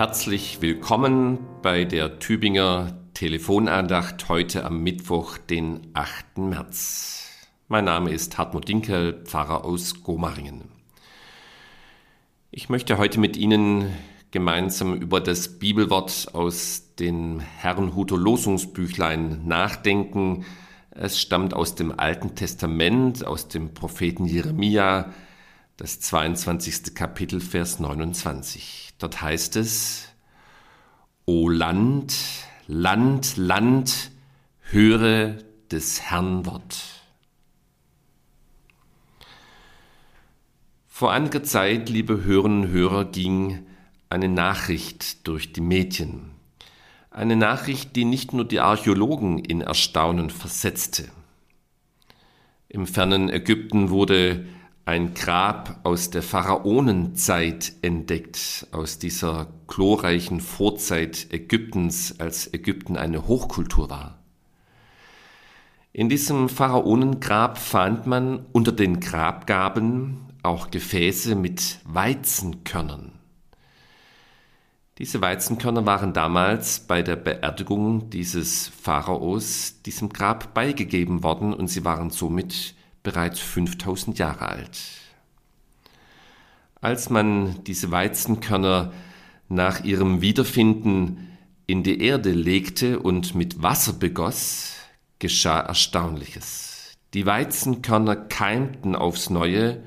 Herzlich willkommen bei der Tübinger Telefonandacht heute am Mittwoch, den 8. März. Mein Name ist Hartmut Dinkel, Pfarrer aus Gomaringen. Ich möchte heute mit Ihnen gemeinsam über das Bibelwort aus dem Herrenhuter Losungsbüchlein nachdenken. Es stammt aus dem Alten Testament, aus dem Propheten Jeremia, das 22. Kapitel, Vers 29. Dort heißt es, O Land, Land, Land, höre des Herrn Wort. Vor einiger Zeit, liebe Hörerinnen und Hörer, ging eine Nachricht durch die Medien. Eine Nachricht, die nicht nur die Archäologen in Erstaunen versetzte. Im fernen Ägypten wurde ein Grab aus der Pharaonenzeit entdeckt, aus dieser glorreichen Vorzeit Ägyptens, als Ägypten eine Hochkultur war. In diesem Pharaonengrab fand man unter den Grabgaben auch Gefäße mit Weizenkörnern. Diese Weizenkörner waren damals bei der Beerdigung dieses Pharaos diesem Grab beigegeben worden und sie waren somit bereits 5000 Jahre alt. Als man diese Weizenkörner nach ihrem Wiederfinden in die Erde legte und mit Wasser begoss, geschah Erstaunliches. Die Weizenkörner keimten aufs Neue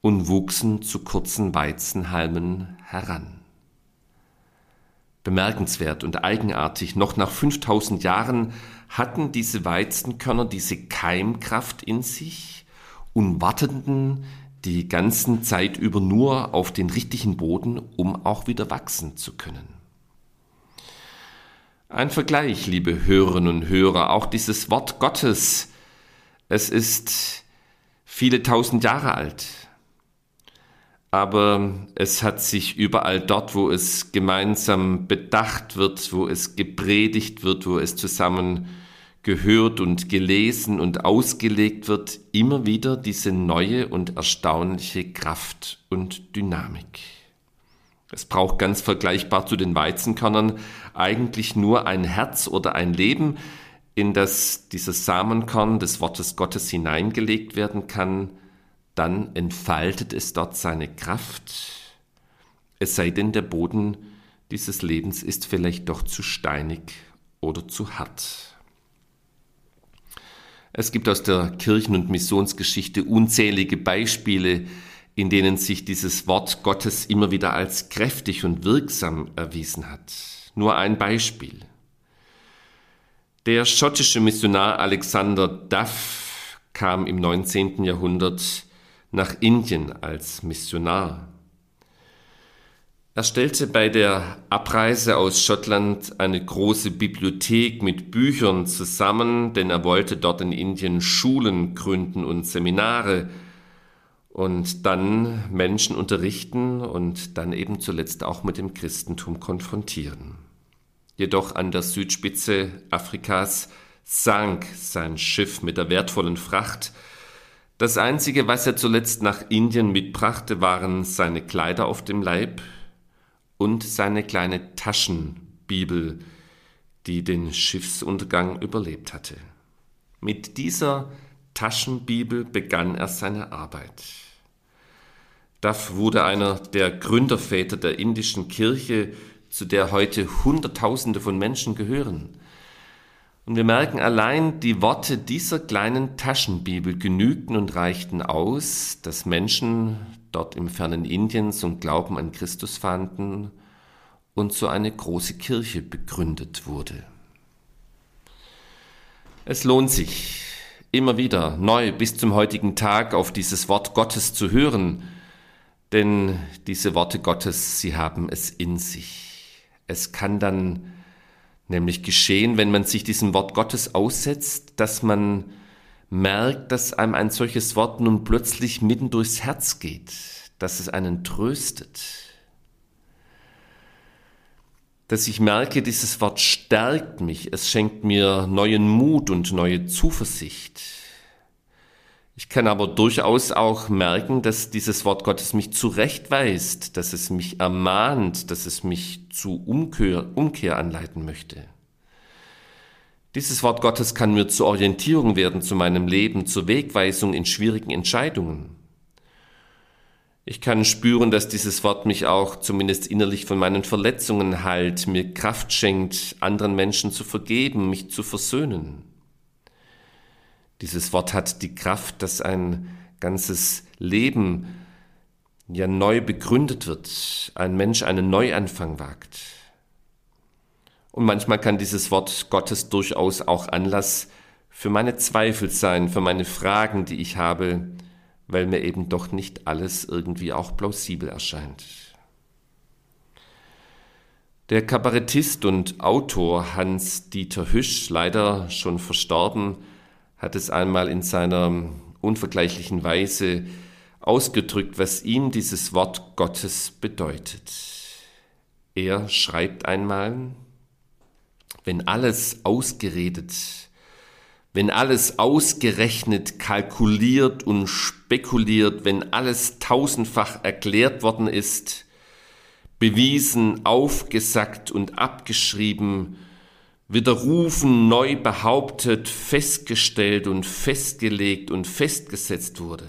und wuchsen zu kurzen Weizenhalmen heran. Bemerkenswert und eigenartig, noch nach 5000 Jahren hatten diese Weizenkörner diese Keimkraft in sich und warteten die ganzen Zeit über nur auf den richtigen Boden, um auch wieder wachsen zu können. Ein Vergleich, liebe Hörerinnen und Hörer, auch dieses Wort Gottes, es ist viele tausend Jahre alt aber es hat sich überall dort, wo es gemeinsam bedacht wird, wo es gepredigt wird, wo es zusammen gehört und gelesen und ausgelegt wird, immer wieder diese neue und erstaunliche Kraft und Dynamik. Es braucht ganz vergleichbar zu den Weizenkörnern eigentlich nur ein Herz oder ein Leben, in das dieses Samenkorn des Wortes Gottes hineingelegt werden kann, dann entfaltet es dort seine Kraft, es sei denn, der Boden dieses Lebens ist vielleicht doch zu steinig oder zu hart. Es gibt aus der Kirchen- und Missionsgeschichte unzählige Beispiele, in denen sich dieses Wort Gottes immer wieder als kräftig und wirksam erwiesen hat. Nur ein Beispiel. Der schottische Missionar Alexander Duff kam im 19. Jahrhundert nach Indien als Missionar. Er stellte bei der Abreise aus Schottland eine große Bibliothek mit Büchern zusammen, denn er wollte dort in Indien Schulen gründen und Seminare und dann Menschen unterrichten und dann eben zuletzt auch mit dem Christentum konfrontieren. Jedoch an der Südspitze Afrikas sank sein Schiff mit der wertvollen Fracht, das Einzige, was er zuletzt nach Indien mitbrachte, waren seine Kleider auf dem Leib und seine kleine Taschenbibel, die den Schiffsuntergang überlebt hatte. Mit dieser Taschenbibel begann er seine Arbeit. Duff wurde einer der Gründerväter der indischen Kirche, zu der heute Hunderttausende von Menschen gehören. Und wir merken allein, die Worte dieser kleinen Taschenbibel genügten und reichten aus, dass Menschen dort im fernen Indien zum Glauben an Christus fanden und so eine große Kirche begründet wurde. Es lohnt sich, immer wieder neu bis zum heutigen Tag auf dieses Wort Gottes zu hören, denn diese Worte Gottes, sie haben es in sich. Es kann dann nämlich geschehen, wenn man sich diesem Wort Gottes aussetzt, dass man merkt, dass einem ein solches Wort nun plötzlich mitten durchs Herz geht, dass es einen tröstet, dass ich merke, dieses Wort stärkt mich, es schenkt mir neuen Mut und neue Zuversicht. Ich kann aber durchaus auch merken, dass dieses Wort Gottes mich zurechtweist, dass es mich ermahnt, dass es mich zu Umkehr, Umkehr anleiten möchte. Dieses Wort Gottes kann mir zur Orientierung werden zu meinem Leben, zur Wegweisung in schwierigen Entscheidungen. Ich kann spüren, dass dieses Wort mich auch zumindest innerlich von meinen Verletzungen heilt, mir Kraft schenkt, anderen Menschen zu vergeben, mich zu versöhnen. Dieses Wort hat die Kraft, dass ein ganzes Leben ja neu begründet wird, ein Mensch einen Neuanfang wagt. Und manchmal kann dieses Wort Gottes durchaus auch Anlass für meine Zweifel sein, für meine Fragen, die ich habe, weil mir eben doch nicht alles irgendwie auch plausibel erscheint. Der Kabarettist und Autor Hans-Dieter Hüsch, leider schon verstorben, hat es einmal in seiner unvergleichlichen Weise ausgedrückt, was ihm dieses Wort Gottes bedeutet. Er schreibt einmal, wenn alles ausgeredet, wenn alles ausgerechnet, kalkuliert und spekuliert, wenn alles tausendfach erklärt worden ist, bewiesen, aufgesackt und abgeschrieben, widerrufen, neu behauptet, festgestellt und festgelegt und festgesetzt wurde.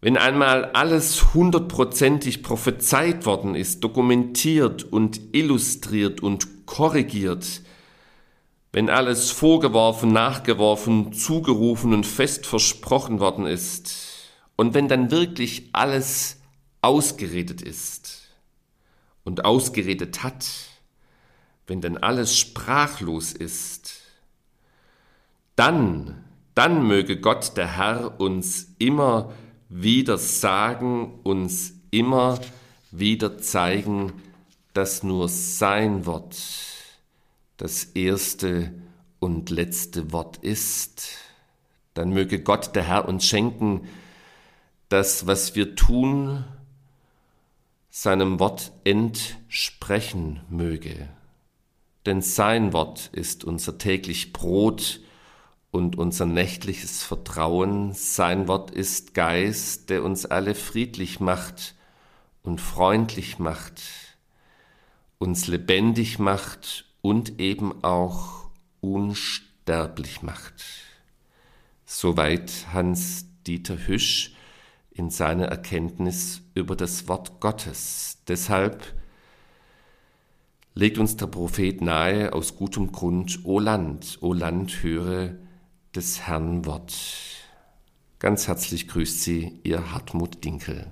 Wenn einmal alles hundertprozentig prophezeit worden ist, dokumentiert und illustriert und korrigiert, wenn alles vorgeworfen, nachgeworfen, zugerufen und fest versprochen worden ist und wenn dann wirklich alles ausgeredet ist und ausgeredet hat, wenn dann alles sprachlos ist, dann, dann möge Gott der Herr uns immer wieder sagen, uns immer wieder zeigen, dass nur sein Wort das erste und letzte Wort ist, dann möge Gott der Herr uns schenken, dass was wir tun, seinem Wort entsprechen möge. Denn sein Wort ist unser täglich Brot und unser nächtliches Vertrauen. Sein Wort ist Geist, der uns alle friedlich macht und freundlich macht, uns lebendig macht und eben auch unsterblich macht. Soweit Hans-Dieter Hüsch in seiner Erkenntnis über das Wort Gottes. Deshalb legt uns der Prophet nahe aus gutem Grund, O Land, O Land, höre des Herrn Wort. Ganz herzlich grüßt Sie, Ihr Hartmut Dinkel.